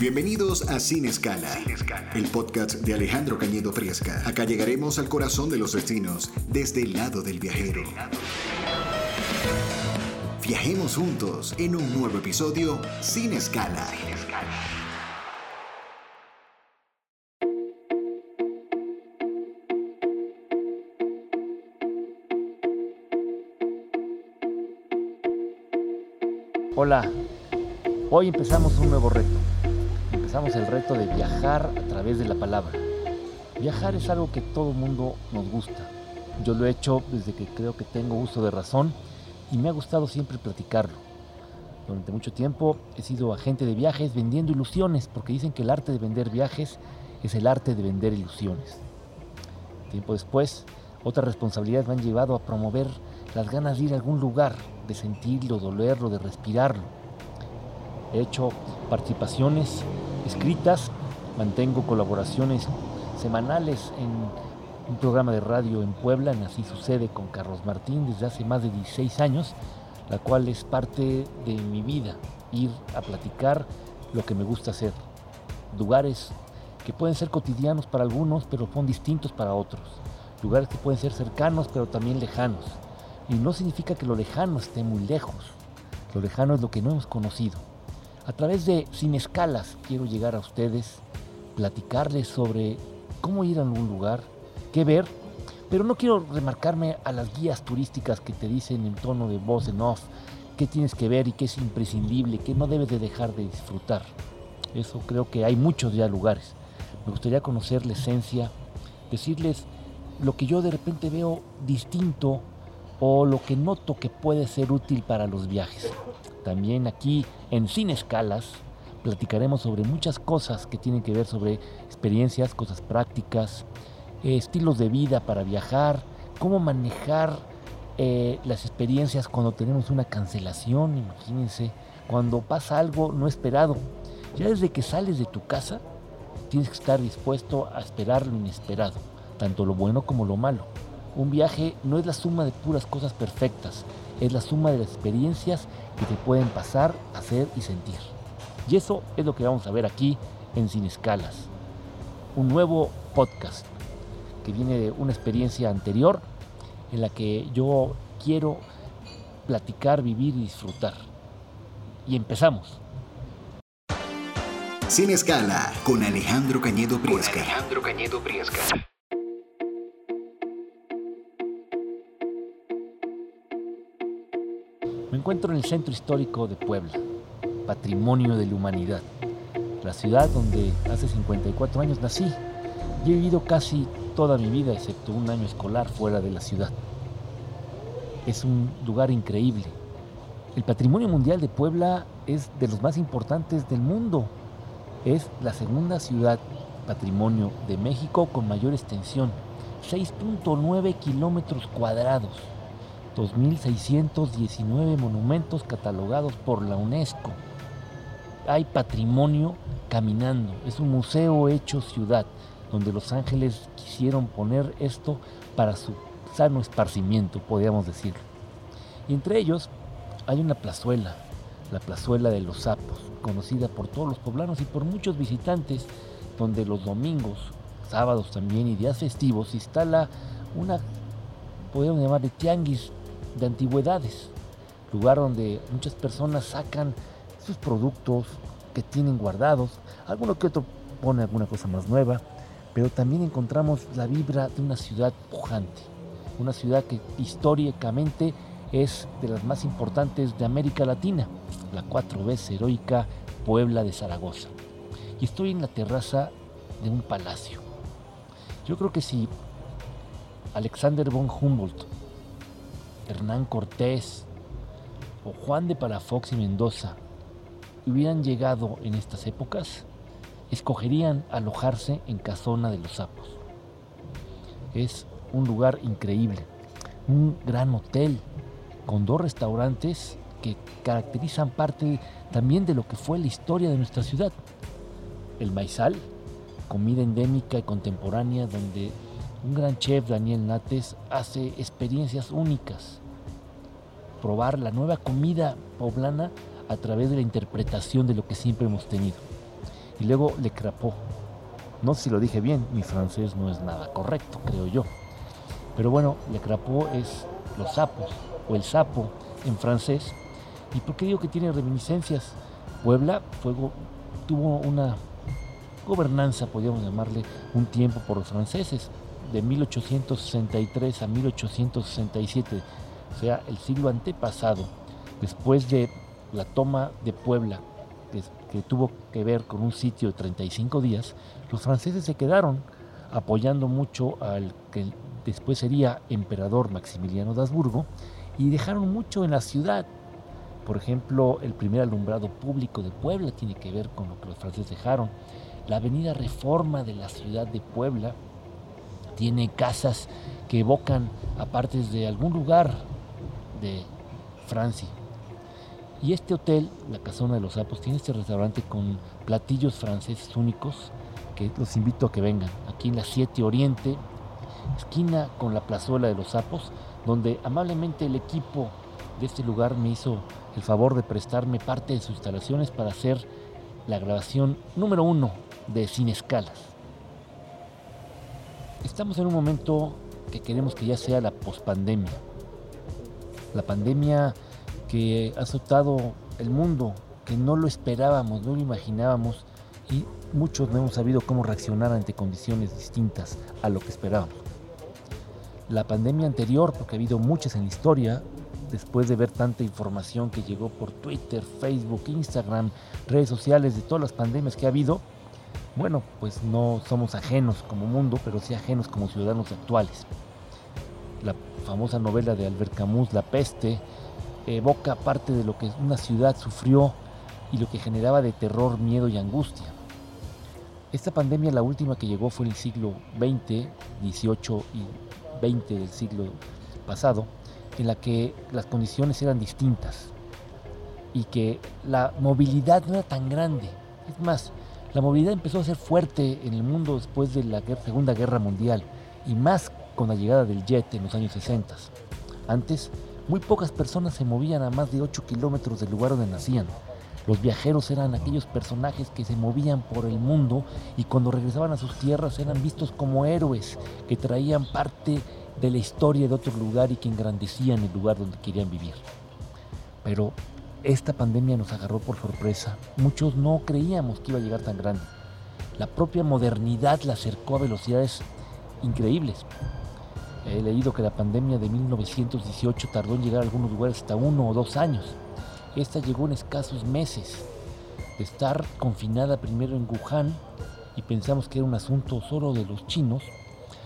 Bienvenidos a Sin Escala, el podcast de Alejandro Cañedo Friesca. Acá llegaremos al corazón de los destinos desde el lado del viajero. Viajemos juntos en un nuevo episodio Sin Escala. Hola, hoy empezamos un nuevo reto. Empezamos el reto de viajar a través de la palabra. Viajar es algo que todo mundo nos gusta. Yo lo he hecho desde que creo que tengo uso de razón y me ha gustado siempre platicarlo. Durante mucho tiempo he sido agente de viajes vendiendo ilusiones porque dicen que el arte de vender viajes es el arte de vender ilusiones. Tiempo después, otras responsabilidades me han llevado a promover las ganas de ir a algún lugar, de sentirlo, de olerlo, de respirarlo. He hecho participaciones escritas, mantengo colaboraciones semanales en un programa de radio en Puebla, en Así Sucede con Carlos Martín desde hace más de 16 años, la cual es parte de mi vida, ir a platicar lo que me gusta hacer. Lugares que pueden ser cotidianos para algunos, pero son distintos para otros. Lugares que pueden ser cercanos, pero también lejanos. Y no significa que lo lejano esté muy lejos. Lo lejano es lo que no hemos conocido. A través de Sin Escalas quiero llegar a ustedes, platicarles sobre cómo ir a algún lugar, qué ver, pero no quiero remarcarme a las guías turísticas que te dicen en tono de voz en off qué tienes que ver y qué es imprescindible, qué no debes de dejar de disfrutar. Eso creo que hay muchos ya lugares. Me gustaría conocer la esencia, decirles lo que yo de repente veo distinto o lo que noto que puede ser útil para los viajes. También aquí en Sin Escalas platicaremos sobre muchas cosas que tienen que ver sobre experiencias, cosas prácticas, eh, estilos de vida para viajar, cómo manejar eh, las experiencias cuando tenemos una cancelación, imagínense, cuando pasa algo no esperado. Ya desde que sales de tu casa, tienes que estar dispuesto a esperar lo inesperado, tanto lo bueno como lo malo. Un viaje no es la suma de puras cosas perfectas, es la suma de las experiencias que te pueden pasar, hacer y sentir. Y eso es lo que vamos a ver aquí en Sin Escalas. Un nuevo podcast que viene de una experiencia anterior en la que yo quiero platicar, vivir y disfrutar. Y empezamos. Sin Escala con Alejandro Cañedo Priesca. Alejandro Cañedo Priesca. Encuentro en el centro histórico de Puebla, patrimonio de la humanidad, la ciudad donde hace 54 años nací y he vivido casi toda mi vida, excepto un año escolar fuera de la ciudad. Es un lugar increíble. El patrimonio mundial de Puebla es de los más importantes del mundo. Es la segunda ciudad patrimonio de México con mayor extensión, 6.9 kilómetros cuadrados. 2.619 monumentos catalogados por la UNESCO. Hay patrimonio caminando, es un museo hecho ciudad, donde los ángeles quisieron poner esto para su sano esparcimiento, podríamos decirlo. Y entre ellos hay una plazuela, la plazuela de los sapos, conocida por todos los poblanos y por muchos visitantes, donde los domingos, sábados también y días festivos se instala una, podríamos llamar de tianguis de antigüedades, lugar donde muchas personas sacan sus productos que tienen guardados, alguno que otro pone alguna cosa más nueva, pero también encontramos la vibra de una ciudad pujante, una ciudad que históricamente es de las más importantes de América Latina, la cuatro veces heroica Puebla de Zaragoza. Y estoy en la terraza de un palacio. Yo creo que si Alexander von Humboldt Hernán Cortés o Juan de Palafox y Mendoza hubieran llegado en estas épocas, escogerían alojarse en Casona de los Sapos. Es un lugar increíble, un gran hotel con dos restaurantes que caracterizan parte también de lo que fue la historia de nuestra ciudad. El Maizal, comida endémica y contemporánea donde un gran chef, Daniel Nates, hace experiencias únicas. Probar la nueva comida poblana a través de la interpretación de lo que siempre hemos tenido. y luego Le Crapaud. No sé si lo dije bien, mi francés no es nada correcto, creo yo. Pero bueno, Le Crapaud es los sapos o el sapo en francés. ¿Y por qué digo que tiene reminiscencias? Puebla tuvo una gobernanza, podríamos llamarle, un tiempo por los franceses, de 1863 a 1867, o sea, el siglo antepasado, después de la toma de Puebla, que, que, tuvo que ver con un sitio de 35 días, los franceses se quedaron apoyando mucho al que después sería emperador Maximiliano de Habsburgo y dejaron mucho en la ciudad. Por ejemplo, el primer alumbrado público de Puebla tiene que ver con lo que los franceses dejaron. La avenida Reforma de la ciudad de Puebla tiene casas que evocan a partes de algún lugar de Francia. Y este hotel, la Casona de los Sapos, tiene este restaurante con platillos franceses únicos que los invito a que vengan. Aquí en la 7 Oriente, esquina con la plazuela de los Sapos, donde amablemente el equipo de este lugar me hizo el favor de prestarme parte de sus instalaciones para hacer la grabación número uno de Sin Escalas. Estamos en un momento que queremos que ya sea la pospandemia. La pandemia que ha azotado el mundo, que no lo esperábamos, no lo imaginábamos y muchos no hemos sabido cómo reaccionar ante condiciones distintas a lo que esperábamos. La pandemia anterior, porque ha habido muchas en la historia, después de ver tanta información que llegó por Twitter, Facebook, Instagram, redes sociales, de todas las pandemias que ha habido, bueno, pues no somos ajenos como mundo, pero sí ajenos como ciudadanos actuales. La famosa novela de Albert Camus, La peste, evoca parte de lo que una ciudad sufrió y lo que generaba de terror, miedo y angustia. Esta pandemia, la última que llegó fue en el siglo XX, XVIII y XX del siglo pasado, en la que las condiciones eran distintas y que la movilidad no era tan grande. Es más, la movilidad empezó a ser fuerte en el mundo después de la Segunda Guerra Mundial y más con la llegada del jet en los años 60. Antes, muy pocas personas se movían a más de 8 kilómetros del lugar donde nacían. Los viajeros eran aquellos personajes que se movían por el mundo y cuando regresaban a sus tierras eran vistos como héroes que traían parte de la historia de otro lugar y que engrandecían el lugar donde querían vivir. Pero esta pandemia nos agarró por sorpresa. Muchos no creíamos que iba a llegar tan grande. La propia modernidad la acercó a velocidades increíbles. He leído que la pandemia de 1918 tardó en llegar a algunos lugares hasta uno o dos años. Esta llegó en escasos meses. De estar confinada primero en Wuhan y pensamos que era un asunto solo de los chinos,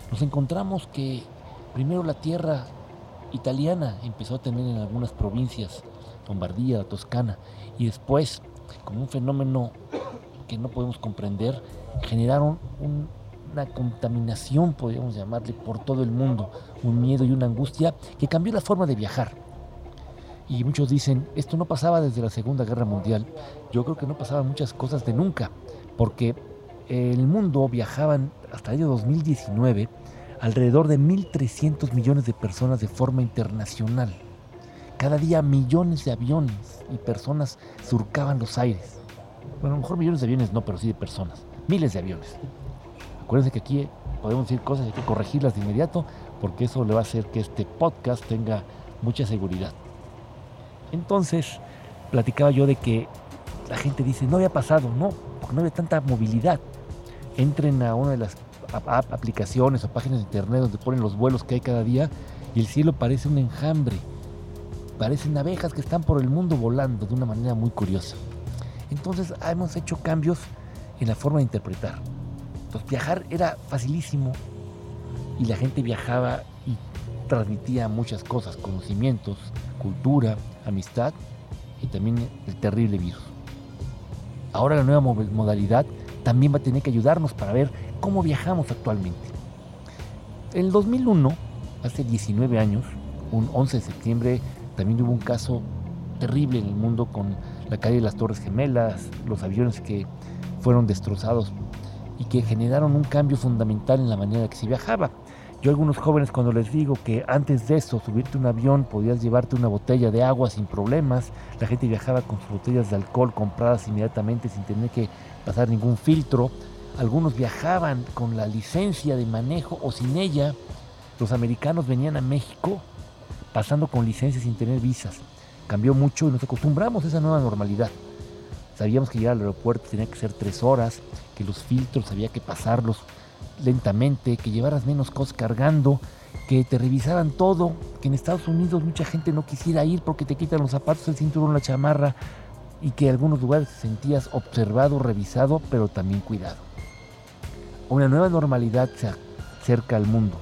nos encontramos que primero la tierra italiana empezó a tener en algunas provincias Lombardía, Toscana, y después, como un fenómeno que no podemos comprender, generaron una contaminación, podríamos llamarle, por todo el mundo, un miedo y una angustia que cambió la forma de viajar. Y muchos dicen, esto no pasaba desde la Segunda Guerra Mundial. Yo creo que no pasaban muchas cosas de nunca, porque el mundo viajaban hasta el año 2019 alrededor de 1.300 millones de personas de forma internacional. Cada día millones de aviones y personas surcaban los aires. Bueno, a lo mejor millones de aviones no, pero sí de personas. Miles de aviones. Acuérdense que aquí podemos decir cosas y hay que corregirlas de inmediato porque eso le va a hacer que este podcast tenga mucha seguridad. Entonces, platicaba yo de que la gente dice, no había pasado, no, porque no había tanta movilidad. Entren a una de las aplicaciones o páginas de internet donde ponen los vuelos que hay cada día y el cielo parece un enjambre parecen abejas que están por el mundo volando de una manera muy curiosa. Entonces hemos hecho cambios en la forma de interpretar. Entonces viajar era facilísimo y la gente viajaba y transmitía muchas cosas, conocimientos, cultura, amistad y también el terrible virus. Ahora la nueva modalidad también va a tener que ayudarnos para ver cómo viajamos actualmente. En el 2001, hace 19 años, un 11 de septiembre también hubo un caso terrible en el mundo con la caída de las Torres Gemelas, los aviones que fueron destrozados y que generaron un cambio fundamental en la manera que se viajaba. Yo a algunos jóvenes cuando les digo que antes de eso, subirte un avión, podías llevarte una botella de agua sin problemas, la gente viajaba con sus botellas de alcohol compradas inmediatamente sin tener que pasar ningún filtro, algunos viajaban con la licencia de manejo o sin ella, los americanos venían a México pasando con licencia sin tener visas. Cambió mucho y nos acostumbramos a esa nueva normalidad. Sabíamos que llegar al aeropuerto tenía que ser tres horas, que los filtros había que pasarlos lentamente, que llevaras menos cosas cargando, que te revisaran todo, que en Estados Unidos mucha gente no quisiera ir porque te quitan los zapatos, el cinturón, la chamarra y que en algunos lugares te sentías observado, revisado, pero también cuidado. Una nueva normalidad se acerca al mundo.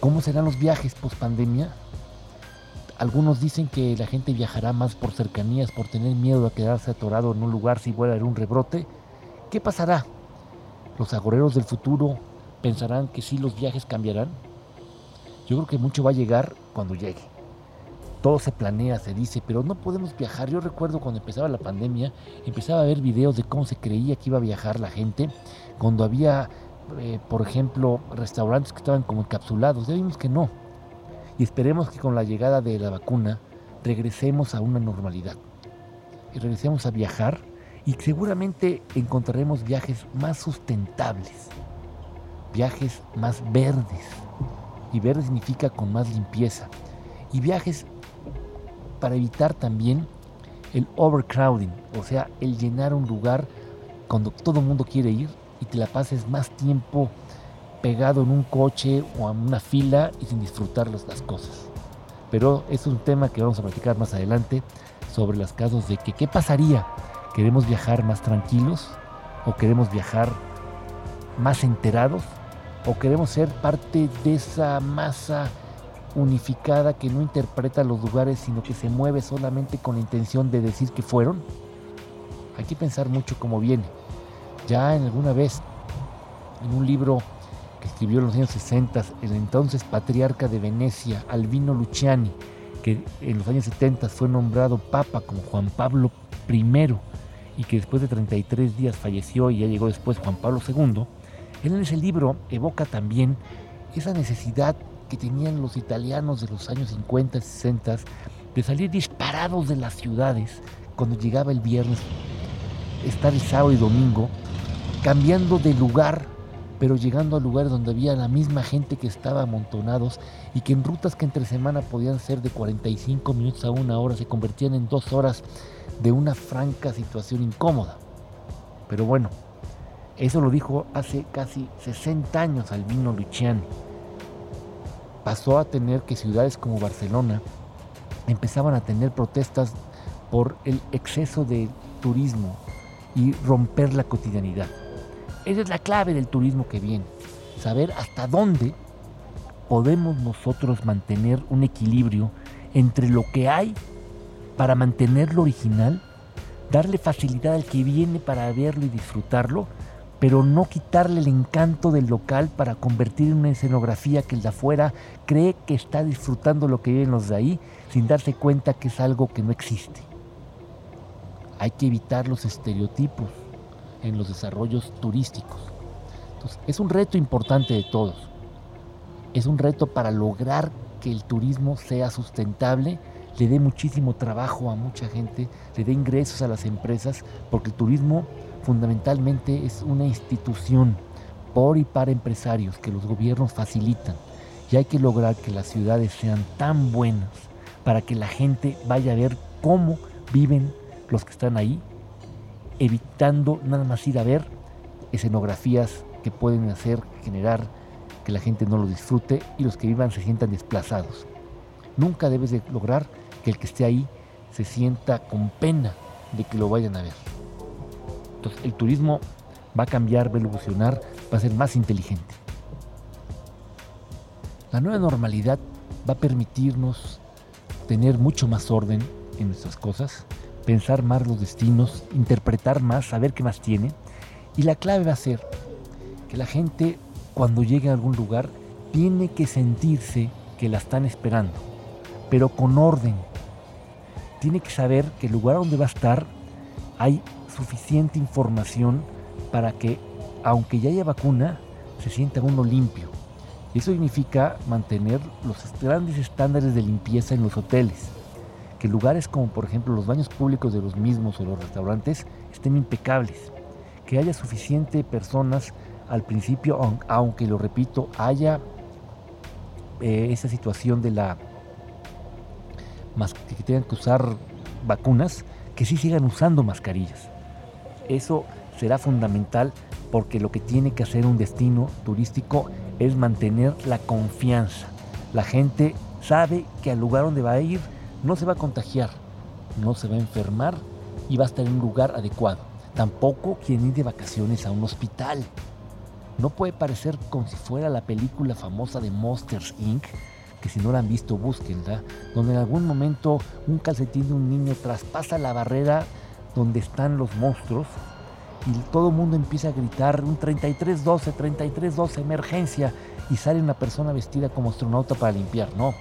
¿Cómo serán los viajes post pandemia? Algunos dicen que la gente viajará más por cercanías, por tener miedo a quedarse atorado en un lugar si vuelve a haber un rebrote. ¿Qué pasará? ¿Los agoreros del futuro pensarán que sí los viajes cambiarán? Yo creo que mucho va a llegar cuando llegue. Todo se planea, se dice, pero no podemos viajar. Yo recuerdo cuando empezaba la pandemia, empezaba a ver videos de cómo se creía que iba a viajar la gente, cuando había, eh, por ejemplo, restaurantes que estaban como encapsulados. Ya vimos que no. Y esperemos que con la llegada de la vacuna regresemos a una normalidad. Y regresemos a viajar y seguramente encontraremos viajes más sustentables, viajes más verdes. Y verde significa con más limpieza. Y viajes para evitar también el overcrowding, o sea, el llenar un lugar cuando todo el mundo quiere ir y te la pases más tiempo pegado en un coche o en una fila y sin disfrutar las cosas. Pero es un tema que vamos a platicar más adelante sobre los casos de que qué pasaría ¿Queremos viajar más tranquilos? ¿O queremos viajar más enterados? ¿O queremos ser parte de esa masa unificada que no interpreta los lugares, sino que se mueve solamente con la intención de decir que fueron? Hay que pensar mucho cómo viene. Ya en alguna vez, en un libro que escribió en los años 60, el entonces patriarca de Venecia, Albino Luciani, que en los años 70 fue nombrado papa como Juan Pablo I, y que después de 33 días falleció y ya llegó después Juan Pablo II, él en ese libro evoca también esa necesidad que tenían los italianos de los años 50 y 60 de salir disparados de las ciudades cuando llegaba el viernes, estar el sábado y domingo, cambiando de lugar, pero llegando a lugares donde había la misma gente que estaba amontonados y que en rutas que entre semana podían ser de 45 minutos a una hora se convertían en dos horas de una franca situación incómoda. Pero bueno, eso lo dijo hace casi 60 años Albino Luciani. Pasó a tener que ciudades como Barcelona empezaban a tener protestas por el exceso de turismo y romper la cotidianidad. Esa es la clave del turismo que viene, saber hasta dónde podemos nosotros mantener un equilibrio entre lo que hay para mantenerlo original, darle facilidad al que viene para verlo y disfrutarlo, pero no quitarle el encanto del local para convertir en una escenografía que el de afuera cree que está disfrutando lo que viven los de ahí sin darse cuenta que es algo que no existe. Hay que evitar los estereotipos en los desarrollos turísticos. Es un reto importante de todos. Es un reto para lograr que el turismo sea sustentable le dé muchísimo trabajo a mucha gente, le dé ingresos a las empresas, porque el turismo fundamentalmente es una institución por y para empresarios que los gobiernos facilitan. Y hay que lograr que las ciudades sean tan buenas para que la gente vaya a ver cómo viven los que están ahí, evitando nada más ir a ver escenografías que pueden hacer generar que la gente no lo disfrute y los que vivan se sientan desplazados. Nunca debes de lograr que el que esté ahí se sienta con pena de que lo vayan a ver. Entonces el turismo va a cambiar, va a evolucionar, va a ser más inteligente. La nueva normalidad va a permitirnos tener mucho más orden en nuestras cosas, pensar más los destinos, interpretar más, saber qué más tiene. Y la clave va a ser que la gente cuando llegue a algún lugar tiene que sentirse que la están esperando, pero con orden, tiene que saber que el lugar donde va a estar hay suficiente información para que, aunque ya haya vacuna, se sienta uno limpio, Eso significa mantener los grandes estándares de limpieza en los hoteles. Que lugares como por ejemplo los baños públicos de los mismos o los restaurantes estén impecables. Que haya suficiente personas al principio, aunque lo repito, haya eh, esa situación de la que tengan que usar vacunas, que sí sigan usando mascarillas. Eso será fundamental porque lo que tiene que hacer un destino turístico es mantener la confianza. La gente sabe que al lugar donde va a ir no se va a contagiar, no se va a enfermar y va a estar en un lugar adecuado. Tampoco quieren ir de vacaciones a un hospital. No puede parecer como si fuera la película famosa de Monsters Inc., que si no la han visto, búsquenla, donde en algún momento un calcetín de un niño traspasa la barrera donde están los monstruos y todo el mundo empieza a gritar un 3312, 3312, emergencia, y sale una persona vestida como astronauta para limpiar. No,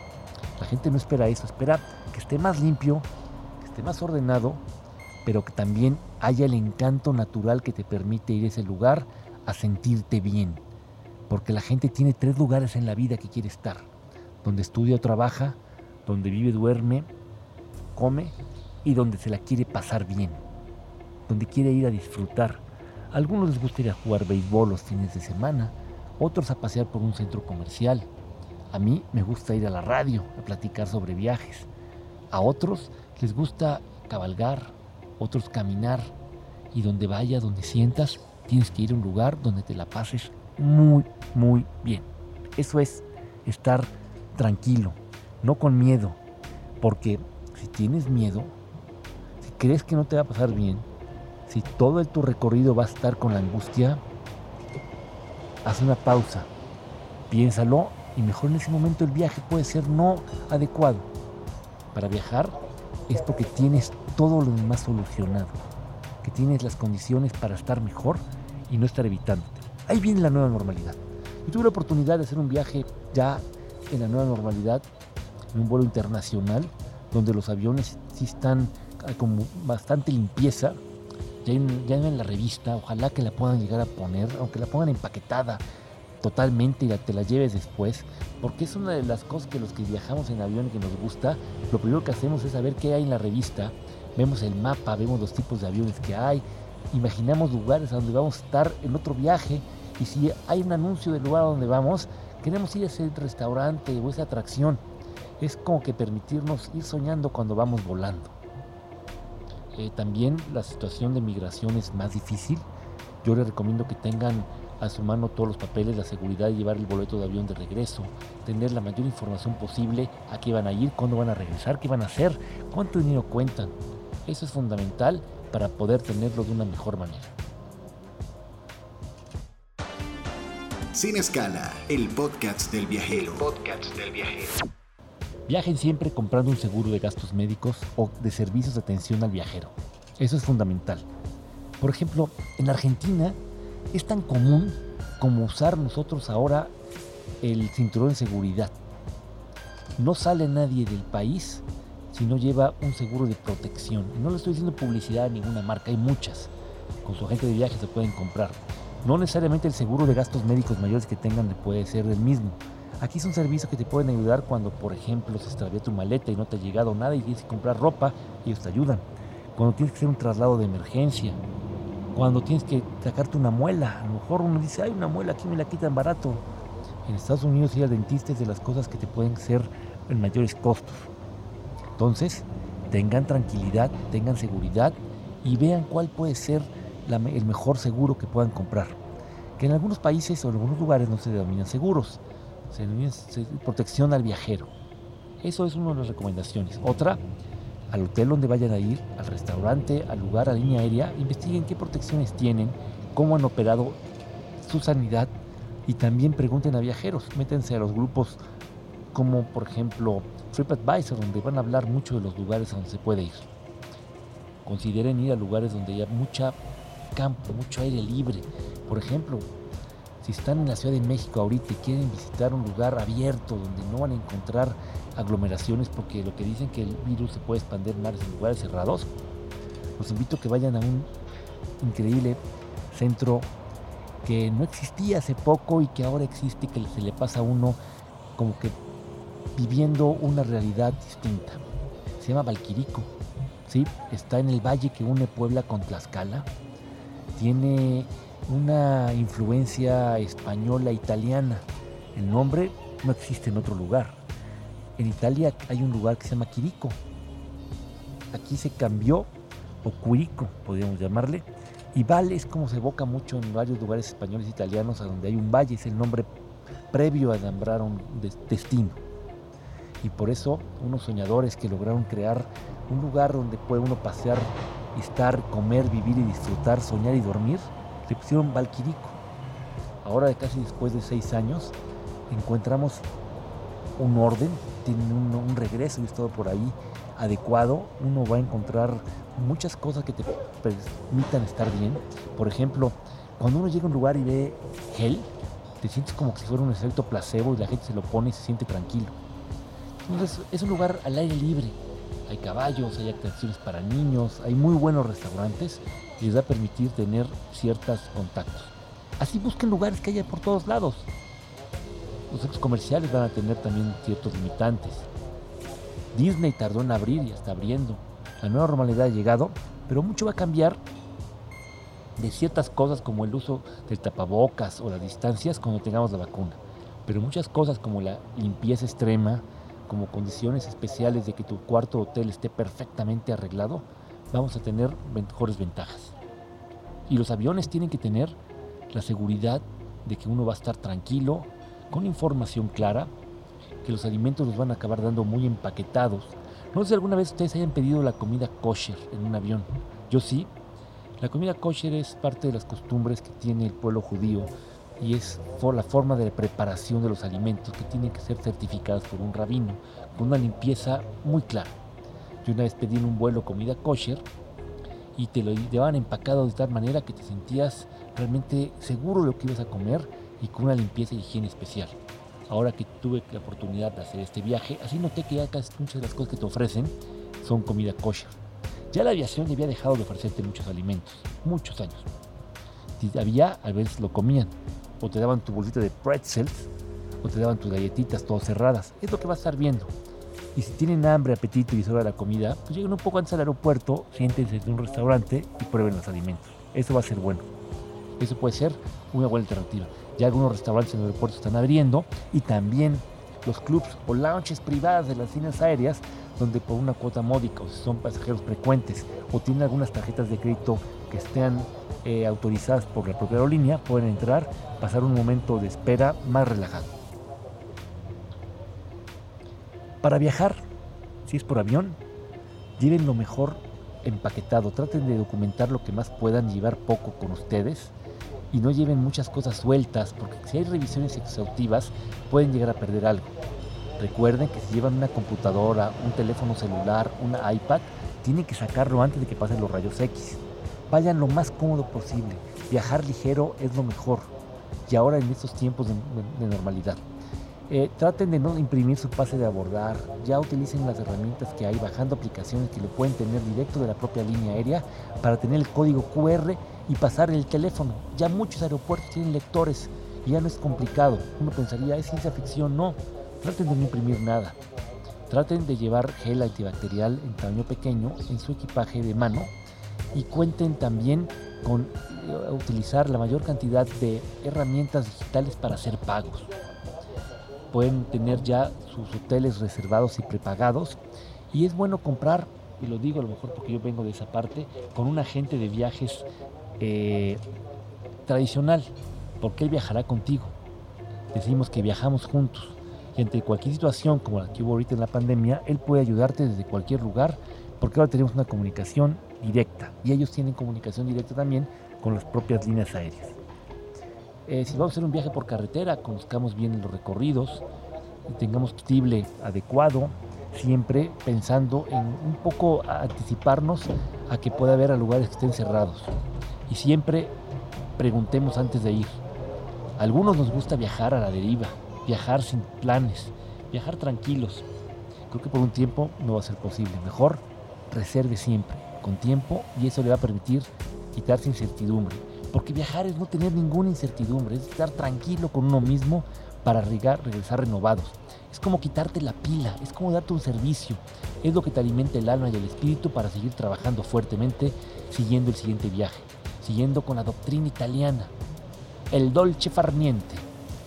la gente no espera eso, espera que esté más limpio, que esté más ordenado, pero que también haya el encanto natural que te permite ir a ese lugar a sentirte bien. Porque la gente tiene tres lugares en la vida que quiere estar. Donde estudia o trabaja, donde vive, duerme, come y donde se la quiere pasar bien donde quiere ir a disfrutar. A algunos les gusta ir a jugar béisbol los fines de semana, otros a pasear por un centro comercial. A mí me gusta ir a la radio a platicar sobre viajes. A otros les gusta cabalgar, otros caminar. Y donde vaya, donde sientas, tienes que ir a un lugar donde te la pases muy, muy bien. Eso es estar tranquilo, no con miedo. Porque si tienes miedo, si crees que no te va a pasar bien, si todo el, tu recorrido va a estar con la angustia, haz una pausa, piénsalo y mejor en ese momento el viaje puede ser no adecuado. Para viajar es porque tienes todo lo demás solucionado, que tienes las condiciones para estar mejor y no estar evitándote. Ahí viene la nueva normalidad. Yo tuve la oportunidad de hacer un viaje ya en la nueva normalidad, en un vuelo internacional, donde los aviones sí están con bastante limpieza, ya en, la revista, ojalá que la puedan llegar a poner, aunque la pongan empaquetada totalmente y te la lleves después, porque es una de las cosas que los que viajamos en avión que nos gusta, lo primero que hacemos es saber qué hay en la revista, vemos el mapa, vemos los tipos de aviones que hay, imaginamos lugares a donde vamos a estar en otro viaje y si hay un anuncio del lugar a donde vamos, queremos ir a ese restaurante o esa atracción. Es como que permitirnos ir soñando cuando vamos volando. Eh, también la situación de migración es más difícil. Yo les recomiendo que tengan a su mano todos los papeles, la seguridad de llevar el boleto de avión de regreso, tener la mayor información posible a qué van a ir, cuándo van a regresar, qué van a hacer, cuánto dinero cuentan. Eso es fundamental para poder tenerlo de una mejor manera. Sin escala, el podcast del viajero. El podcast del viajero. Viajen siempre comprando un seguro de gastos médicos o de servicios de atención al viajero. Eso es fundamental. Por ejemplo, en Argentina es tan común como usar nosotros ahora el cinturón de seguridad. No sale nadie del país si no lleva un seguro de protección. No le estoy diciendo publicidad a ninguna marca, hay muchas. Con su agente de viaje se pueden comprar. No necesariamente el seguro de gastos médicos mayores que tengan puede ser el mismo Aquí es un servicio que te pueden ayudar cuando, por ejemplo, se extravió tu maleta y no te ha llegado nada y tienes que comprar ropa, ellos te ayudan. Cuando tienes que hacer un traslado de emergencia, cuando tienes que sacarte una muela, a lo mejor uno dice, hay una muela, aquí me la quitan barato. En Estados Unidos ir al dentista es de las cosas que te pueden ser en mayores costos. Entonces, tengan tranquilidad, tengan seguridad y vean cuál puede ser el mejor seguro que puedan comprar. Que en algunos países o en algunos lugares no se denominan seguros protección al viajero. Eso es una de las recomendaciones. Otra, al hotel donde vayan a ir, al restaurante, al lugar, a línea aérea, investiguen qué protecciones tienen, cómo han operado su sanidad y también pregunten a viajeros. Métense a los grupos como por ejemplo TripAdvisor, donde van a hablar mucho de los lugares a donde se puede ir. Consideren ir a lugares donde haya mucha campo, mucho aire libre. Por ejemplo, si están en la Ciudad de México ahorita y quieren visitar un lugar abierto donde no van a encontrar aglomeraciones porque lo que dicen que el virus se puede expandir más en lugares cerrados, los invito a que vayan a un increíble centro que no existía hace poco y que ahora existe que se le pasa a uno como que viviendo una realidad distinta. Se llama Valquirico. ¿sí? Está en el valle que une Puebla con Tlaxcala. Tiene una influencia española italiana. El nombre no existe en otro lugar. En Italia hay un lugar que se llama Quirico. Aquí se cambió, o Quirico, podríamos llamarle. Y Val es como se evoca mucho en varios lugares españoles e italianos a donde hay un valle, es el nombre previo a nombrar un destino. Y por eso unos soñadores que lograron crear un lugar donde puede uno pasear, estar, comer, vivir y disfrutar, soñar y dormir, le pusieron Valquirico. Ahora, casi después de seis años, encontramos un orden, tiene un, regreso y es todo por ahí adecuado. Uno va a encontrar muchas cosas que te permitan estar bien. Por ejemplo, cuando uno llega a un lugar y ve gel, te sientes como si fuera un efecto placebo y la gente se lo pone y se siente tranquilo. Entonces es un lugar al aire libre. Hay caballos, hay atracciones para niños, hay muy buenos restaurantes les va a permitir tener ciertos contactos. Así busquen lugares que haya por todos lados. Los centros comerciales van a tener también ciertos limitantes. Disney tardó en abrir y está abriendo. La nueva normalidad ha llegado, pero mucho va a cambiar de ciertas cosas como el uso del tapabocas o las distancias cuando tengamos la vacuna. Pero muchas cosas como la limpieza extrema, como condiciones especiales de que tu cuarto hotel esté perfectamente arreglado, vamos a tener mejores ventajas. Y los aviones tienen que tener la seguridad de que uno va a estar tranquilo, con información clara, que los alimentos los van a acabar dando muy empaquetados. No sé si alguna vez ustedes hayan pedido la comida kosher en un avión. Yo sí. La comida kosher es parte de las costumbres que tiene el pueblo judío y es la forma de preparación de los alimentos que tienen que ser certificadas por un rabino con una limpieza muy clara. Yo una vez pedí en un vuelo comida kosher y te lo llevaban empacado de tal manera que te sentías realmente seguro de lo que ibas a comer y con una limpieza y higiene especial. Ahora que tuve la oportunidad de hacer este viaje, así noté que ya casi muchas de las cosas que te ofrecen son comida kosher. Ya la aviación había dejado de ofrecerte muchos alimentos, muchos años. Si había, a veces lo comían, o te daban tu bolsita de pretzels, o te daban tus galletitas todas cerradas. Es lo que vas a estar viendo. Y si tienen hambre, apetito y de la comida, pues lleguen un poco antes al aeropuerto, siéntense en un restaurante y prueben los alimentos. Eso va a ser bueno. Eso puede ser una buena alternativa. Ya algunos restaurantes en el aeropuerto están abriendo y también los clubs o lounges privadas de las líneas aéreas donde por una cuota módica o si son pasajeros frecuentes o tienen algunas tarjetas de crédito que estén eh, autorizadas por la propia aerolínea pueden entrar, pasar un momento de espera más relajado. Para viajar, si es por avión, lleven lo mejor empaquetado, traten de documentar lo que más puedan, llevar poco con ustedes y no lleven muchas cosas sueltas, porque si hay revisiones exhaustivas pueden llegar a perder algo. Recuerden que si llevan una computadora, un teléfono celular, una iPad, tienen que sacarlo antes de que pasen los rayos X. Vayan lo más cómodo posible. Viajar ligero es lo mejor. Y ahora en estos tiempos de, normalidad. Eh, traten de no imprimir su pase de abordar. Ya utilicen las herramientas que hay bajando aplicaciones que lo pueden tener directo de la propia línea aérea para tener el código QR y pasar el teléfono. Ya muchos aeropuertos tienen lectores y ya no es complicado. Uno pensaría, es ciencia ficción. No, traten de no imprimir nada. Traten de llevar gel antibacterial en tamaño pequeño en su equipaje de mano y cuenten también con eh, utilizar la mayor cantidad de herramientas digitales para hacer pagos. Pueden tener ya sus hoteles reservados y prepagados y es bueno comprar, y lo digo a lo mejor porque yo vengo de esa parte, con un agente de viajes eh, tradicional, porque Él viajará contigo. Decimos que viajamos juntos y ante cualquier situación como la que hubo ahorita en la pandemia, Él puede ayudarte desde cualquier lugar, porque ahora tenemos una comunicación directa y ellos tienen comunicación directa también con las propias líneas aéreas. Eh, si vamos a hacer un viaje por carretera, conozcamos bien los recorridos, y tengamos combustible adecuado, siempre pensando en un poco anticiparnos a que pueda haber lugares que estén cerrados y siempre preguntemos antes de ir. A algunos nos gusta viajar a la deriva, viajar sin planes, viajar tranquilos. Creo que por un tiempo no va a ser posible. Mejor reserve siempre, con tiempo, y eso le va a permitir quitarse incertidumbre. Porque viajar es no tener ninguna incertidumbre, es estar tranquilo con uno mismo para regresar renovados. Es como quitarte la pila, es como darte un servicio. Es lo que te alimenta el alma y el espíritu para seguir trabajando fuertemente, siguiendo el siguiente viaje, siguiendo con la doctrina italiana. El dolce farniente,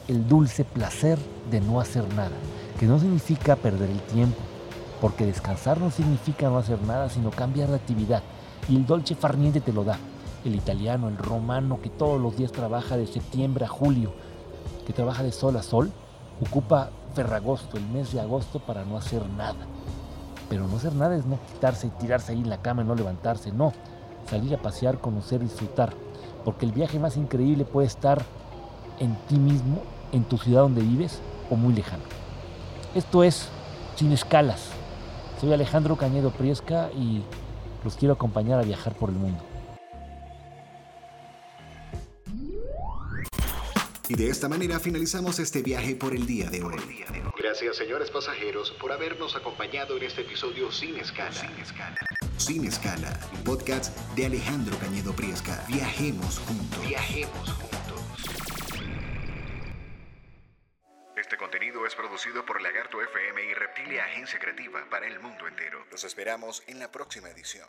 el dulce placer de no hacer nada, que no significa perder el tiempo, porque descansar no significa no hacer nada, sino cambiar de actividad. Y el dolce farniente te lo da. El italiano, el romano, que todos los días trabaja de septiembre a julio, que trabaja de sol a sol, ocupa Ferragosto, el mes de agosto, para no hacer nada. Pero no hacer nada es no quitarse y tirarse ahí en la cama y no levantarse, no. Salir a pasear, conocer, disfrutar. Porque el viaje más increíble puede estar en ti mismo, en tu ciudad donde vives o muy lejano. Esto es Sin Escalas. Soy Alejandro Cañedo Priesca y los quiero acompañar a viajar por el mundo. Y de esta manera finalizamos este viaje por el día de hoy. Gracias, señores pasajeros, por habernos acompañado en este episodio sin escala. Sin escala. Sin escala, podcast de Alejandro Cañedo Priesca. Viajemos juntos. Viajemos juntos. Este contenido es producido por Lagarto FM y Reptilia Agencia Creativa para el mundo entero. Los esperamos en la próxima edición.